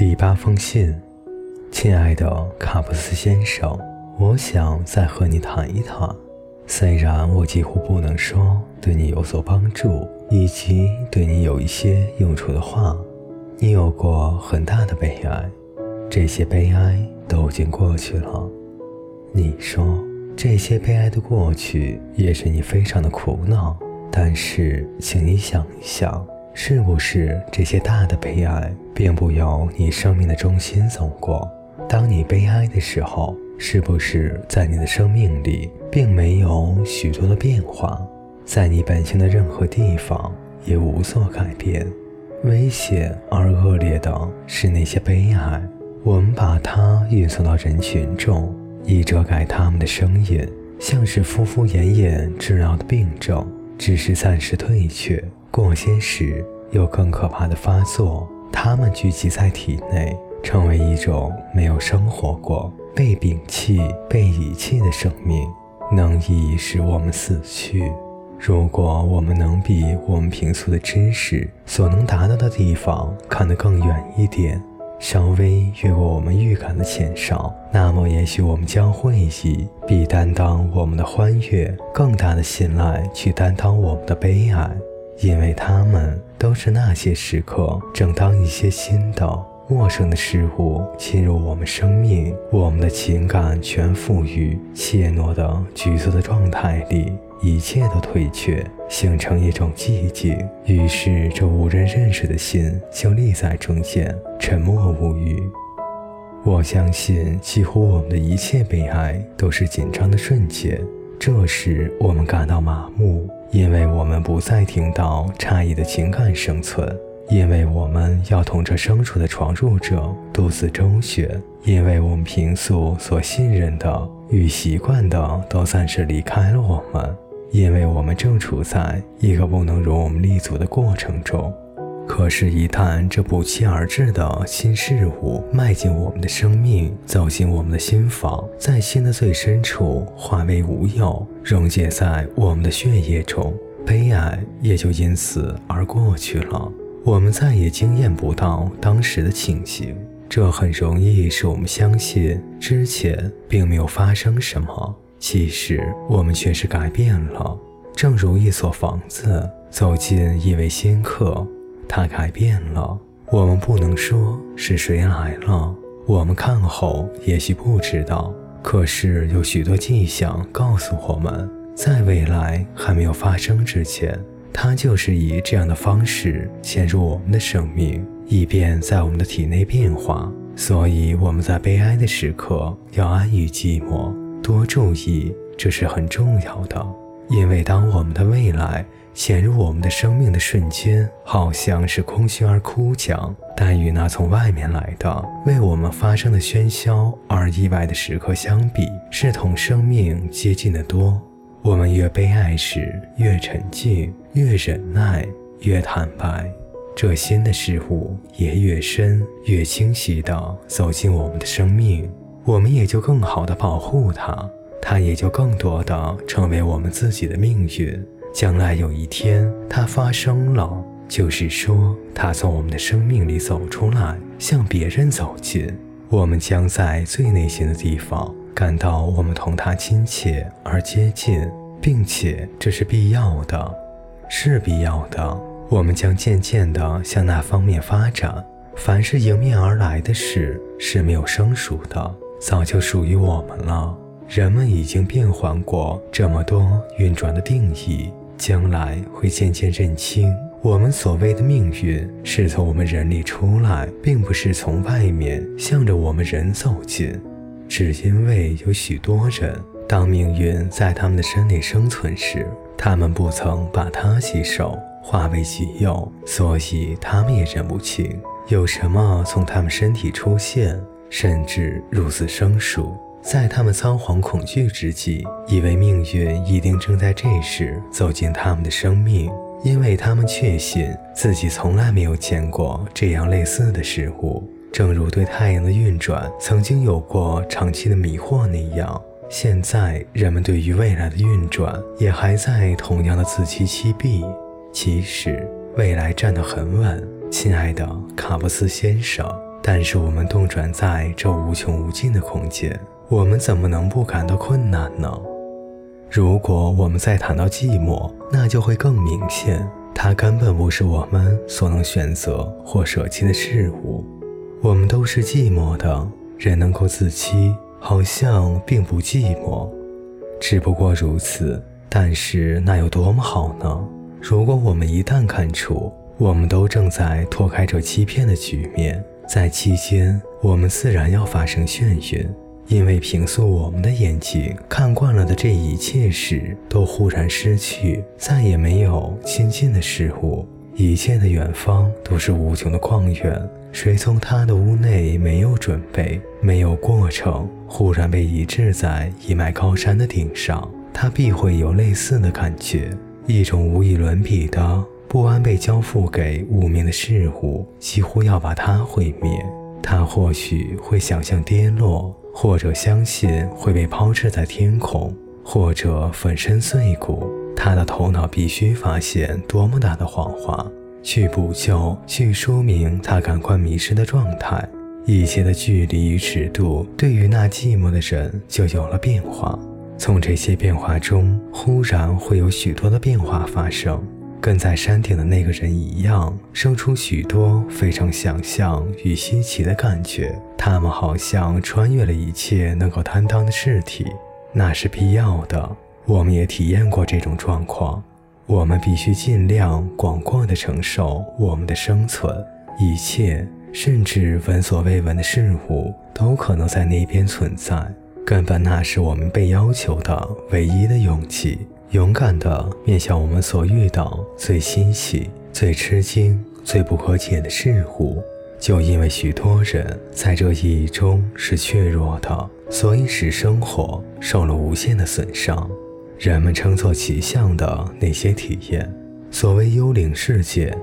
第八封信，亲爱的卡布斯先生，我想再和你谈一谈。虽然我几乎不能说对你有所帮助，以及对你有一些用处的话，你有过很大的悲哀，这些悲哀都已经过去了。你说这些悲哀的过去也使你非常的苦恼，但是，请你想一想。是不是这些大的悲哀并不由你生命的中心走过？当你悲哀的时候，是不是在你的生命里并没有许多的变化？在你本性的任何地方也无所改变。危险而恶劣的是那些悲哀，我们把它运送到人群中，以遮盖他们的声音，像是敷敷衍衍治疗的病症，只是暂时退却。过些时，有更可怕的发作。它们聚集在体内，成为一种没有生活过、被摒弃、被遗弃的生命，能以使我们死去。如果我们能比我们平素的知识所能达到的地方看得更远一点，稍微越过我们预感的浅少，那么也许我们将会以比担当我们的欢悦更大的信赖去担当我们的悲哀。因为他们都是那些时刻，正当一些新的、陌生的事物侵入我们生命，我们的情感全附于怯懦的、局促的状态里，一切都退却，形成一种寂静。于是，这无人认识的心就立在中间，沉默无语。我相信，几乎我们的一切悲哀都是紧张的瞬间，这时我们感到麻木。因为我们不再听到诧异的情感生存，因为我们要同这生处的闯入者独自周旋，因为我们平素所信任的与习惯的都暂时离开了我们，因为我们正处在一个不能容我们立足的过程中。可是，一旦这不期而至的新事物迈进我们的生命，走进我们的心房，在心的最深处化为无有，溶解在我们的血液中，悲哀也就因此而过去了。我们再也惊艳不到当时的情形，这很容易使我们相信之前并没有发生什么。其实，我们却是改变了，正如一所房子走进一位新客。它改变了，我们不能说是谁来了。我们看后也许不知道，可是有许多迹象告诉我们，在未来还没有发生之前，它就是以这样的方式潜入我们的生命，以便在我们的体内变化。所以我们在悲哀的时刻要安于寂寞，多注意，这是很重要的。因为当我们的未来。潜入我们的生命的瞬间，好像是空虚而枯僵；但与那从外面来的为我们发生的喧嚣而意外的时刻相比，是同生命接近的多。我们越悲哀时，越沉静，越忍耐，越坦白，这新的事物也越深、越清晰地走进我们的生命，我们也就更好地保护它，它也就更多地成为我们自己的命运。将来有一天，它发生了，就是说，它从我们的生命里走出来，向别人走近。我们将在最内心的地方感到我们同它亲切而接近，并且这是必要的，是必要的。我们将渐渐地向那方面发展。凡是迎面而来的事是没有生疏的，早就属于我们了。人们已经变换过这么多运转的定义。将来会渐渐认清，我们所谓的命运是从我们人里出来，并不是从外面向着我们人走近。只因为有许多人，当命运在他们的身里生存时，他们不曾把它吸收化为己有，所以他们也认不清有什么从他们身体出现，甚至如此生疏。在他们仓皇恐惧之际，以为命运一定正在这时走进他们的生命，因为他们确信自己从来没有见过这样类似的事物，正如对太阳的运转曾经有过长期的迷惑那样。现在，人们对于未来的运转也还在同样的自欺欺毙。其实，未来站得很稳，亲爱的卡布斯先生。但是我们动转在这无穷无尽的空间，我们怎么能不感到困难呢？如果我们再谈到寂寞，那就会更明显，它根本不是我们所能选择或舍弃的事物。我们都是寂寞的，人能够自欺，好像并不寂寞，只不过如此。但是那有多么好呢？如果我们一旦看出，我们都正在脱开这欺骗的局面，在期间，我们自然要发生眩晕，因为平素我们的眼睛看惯了的这一切事，都忽然失去，再也没有亲近的事物。一切的远方都是无穷的旷远，谁从他的屋内没有准备，没有过程，忽然被移置在一脉高山的顶上，他必会有类似的感觉，一种无以伦比的。不安被交付给无名的事物，几乎要把它毁灭。他或许会想象跌落，或者相信会被抛掷在天空，或者粉身碎骨。他的头脑必须发现多么大的谎话，去补救，去说明他感官迷失的状态。一切的距离与尺度，对于那寂寞的人就有了变化。从这些变化中，忽然会有许多的变化发生。跟在山顶的那个人一样，生出许多非常想象与稀奇的感觉。他们好像穿越了一切能够担当的事体，那是必要的。我们也体验过这种状况。我们必须尽量广阔地承受我们的生存。一切，甚至闻所未闻的事物，都可能在那边存在。根本那是我们被要求的唯一的勇气。勇敢地面向我们所遇到最欣喜、最吃惊、最不可解的事物。就因为许多人在这意义中是怯弱的，所以使生活受了无限的损伤。人们称作奇象的那些体验，所谓幽灵世界、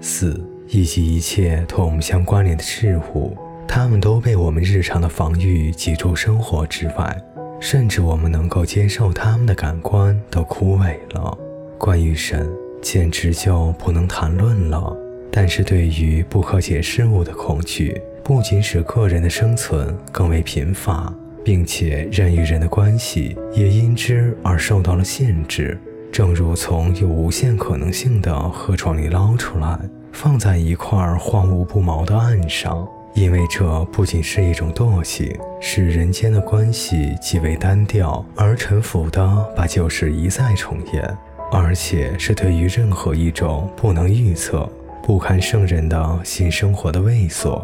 死以及一切同我们相关联的事物，它们都被我们日常的防御挤出生活之外。甚至我们能够接受他们的感官都枯萎了。关于神，简直就不能谈论了。但是对于不可解事物的恐惧，不仅使个人的生存更为贫乏，并且人与人的关系也因之而受到了限制。正如从有无限可能性的河床里捞出来，放在一块荒芜不毛的岸上。因为这不仅是一种惰性，使人间的关系极为单调而沉浮的把旧事一再重演，而且是对于任何一种不能预测、不堪胜任的新生活的畏缩。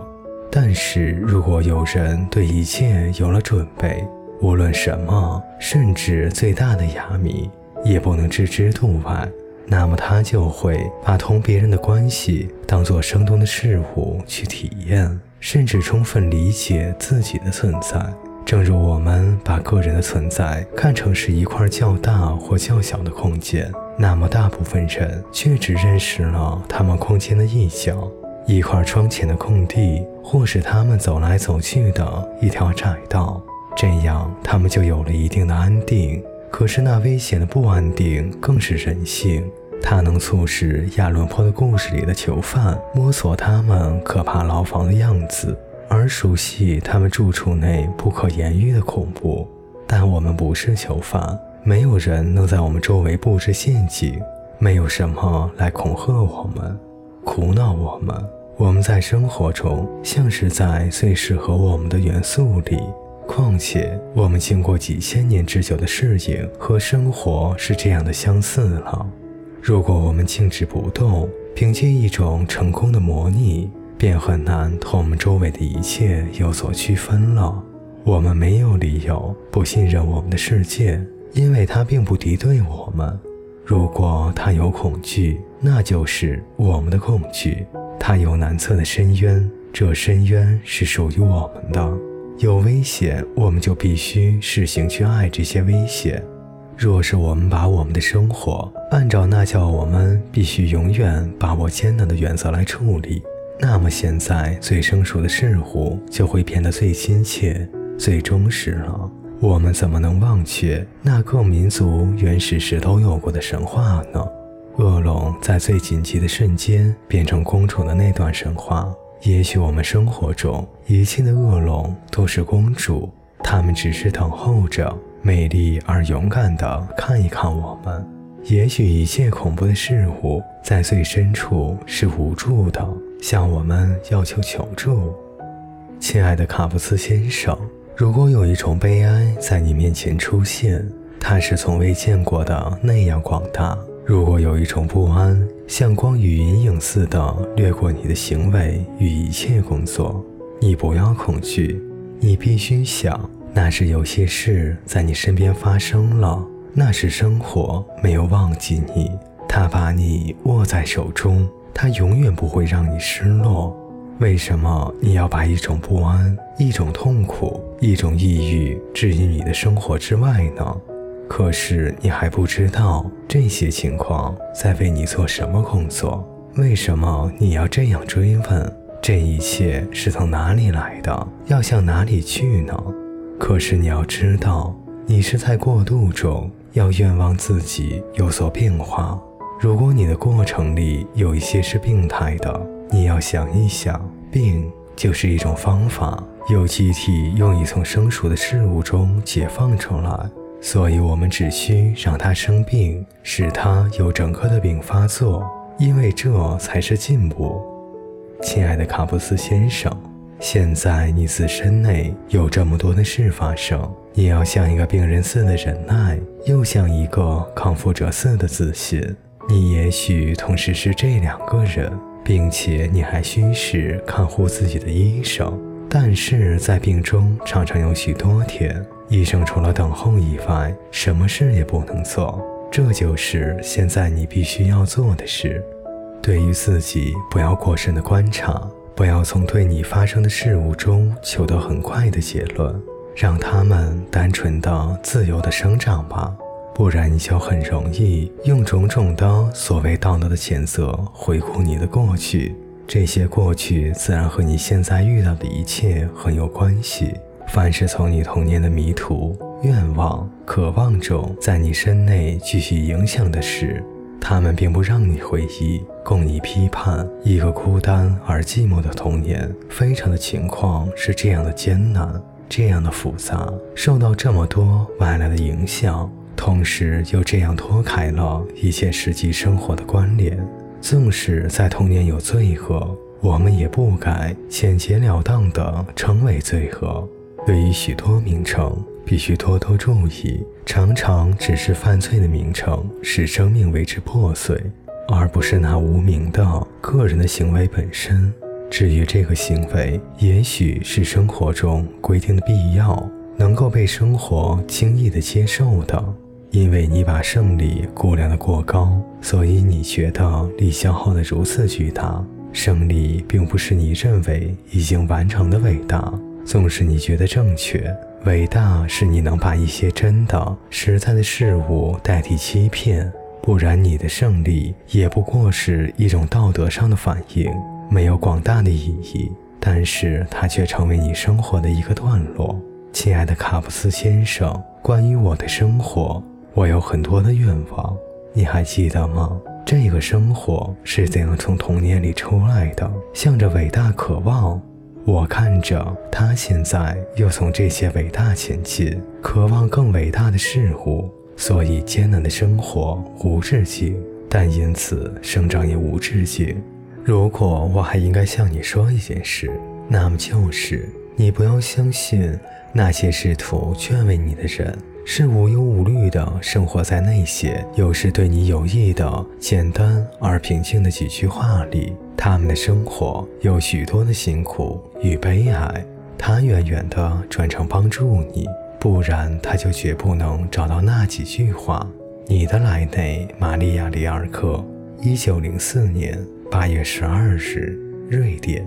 但是如果有人对一切有了准备，无论什么，甚至最大的哑谜，也不能置之度外，那么他就会把同别人的关系当作生动的事物去体验。甚至充分理解自己的存在，正如我们把个人的存在看成是一块较大或较小的空间，那么大部分人却只认识了他们空间的一角，一块窗前的空地，或是他们走来走去的一条窄道。这样，他们就有了一定的安定。可是，那危险的不安定更是人性。它能促使亚伦坡的故事里的囚犯摸索他们可怕牢房的样子，而熟悉他们住处内不可言喻的恐怖。但我们不是囚犯，没有人能在我们周围布置陷阱，没有什么来恐吓我们、苦恼我们。我们在生活中像是在最适合我们的元素里，况且我们经过几千年之久的适应和生活是这样的相似了。如果我们静止不动，凭借一种成功的模拟，便很难同我们周围的一切有所区分了。我们没有理由不信任我们的世界，因为它并不敌对我们。如果它有恐惧，那就是我们的恐惧。它有难测的深渊，这深渊是属于我们的。有危险，我们就必须试行去爱这些危险。若是我们把我们的生活按照那叫我们必须永远把握艰难的原则来处理，那么现在最生疏的事物就会变得最亲切、最忠实了。我们怎么能忘却那各民族原始时都有过的神话呢？恶龙在最紧急的瞬间变成公主的那段神话，也许我们生活中一切的恶龙都是公主，他们只是等候着美丽而勇敢地看一看我们。也许一切恐怖的事物在最深处是无助的，向我们要求求助。亲爱的卡布斯先生，如果有一种悲哀在你面前出现，它是从未见过的那样广大；如果有一种不安像光与阴影似的掠过你的行为与一切工作，你不要恐惧，你必须想，那是有些事在你身边发生了。那是生活没有忘记你，他把你握在手中，他永远不会让你失落。为什么你要把一种不安、一种痛苦、一种抑郁置于你的生活之外呢？可是你还不知道这些情况在为你做什么工作？为什么你要这样追问？这一切是从哪里来的？要向哪里去呢？可是你要知道，你是在过渡中。要愿望自己有所变化。如果你的过程里有一些是病态的，你要想一想，病就是一种方法，有机体用以从生熟的事物中解放出来。所以，我们只需让它生病，使它有整个的病发作，因为这才是进步。亲爱的卡布斯先生。现在你自身内有这么多的事发生，你要像一个病人似的忍耐，又像一个康复者似的自信。你也许同时是这两个人，并且你还需是看护自己的医生。但是在病中常常有许多天，医生除了等候以外，什么事也不能做。这就是现在你必须要做的事。对于自己，不要过深的观察。不要从对你发生的事物中求得很快的结论，让它们单纯的、自由的生长吧，不然你就很容易用种种的所谓道德的谴责回顾你的过去。这些过去自然和你现在遇到的一切很有关系。凡是从你童年的迷途、愿望、渴望中在你身内继续影响的事。他们并不让你回忆，供你批判。一个孤单而寂寞的童年，非常的情况是这样的艰难，这样的复杂，受到这么多外来的影响，同时又这样脱开了一切实际生活的关联。纵使在童年有罪恶，我们也不该简洁了当地称为罪恶。对于许多名称。必须多多注意，常常只是犯罪的名称使生命为之破碎，而不是那无名的个人的行为本身。至于这个行为，也许是生活中规定的必要，能够被生活轻易的接受的。因为你把胜利估量的过高，所以你觉得力消耗的如此巨大。胜利并不是你认为已经完成的伟大，纵使你觉得正确。伟大是你能把一些真的、实在的事物代替欺骗，不然你的胜利也不过是一种道德上的反应，没有广大的意义。但是它却成为你生活的一个段落。亲爱的卡布斯先生，关于我的生活，我有很多的愿望，你还记得吗？这个生活是怎样从童年里出来的？向着伟大渴望。我看着他现在又从这些伟大前进，渴望更伟大的事物，所以艰难的生活无止境，但因此生长也无止境。如果我还应该向你说一件事，那么就是你不要相信那些试图劝慰你的人。是无忧无虑地生活在那些有时对你有益的简单而平静的几句话里。他们的生活有许多的辛苦与悲哀，他远远地转成帮助你，不然他就绝不能找到那几句话。你的莱内·玛利亚·里尔克，一九零四年八月十二日，瑞典。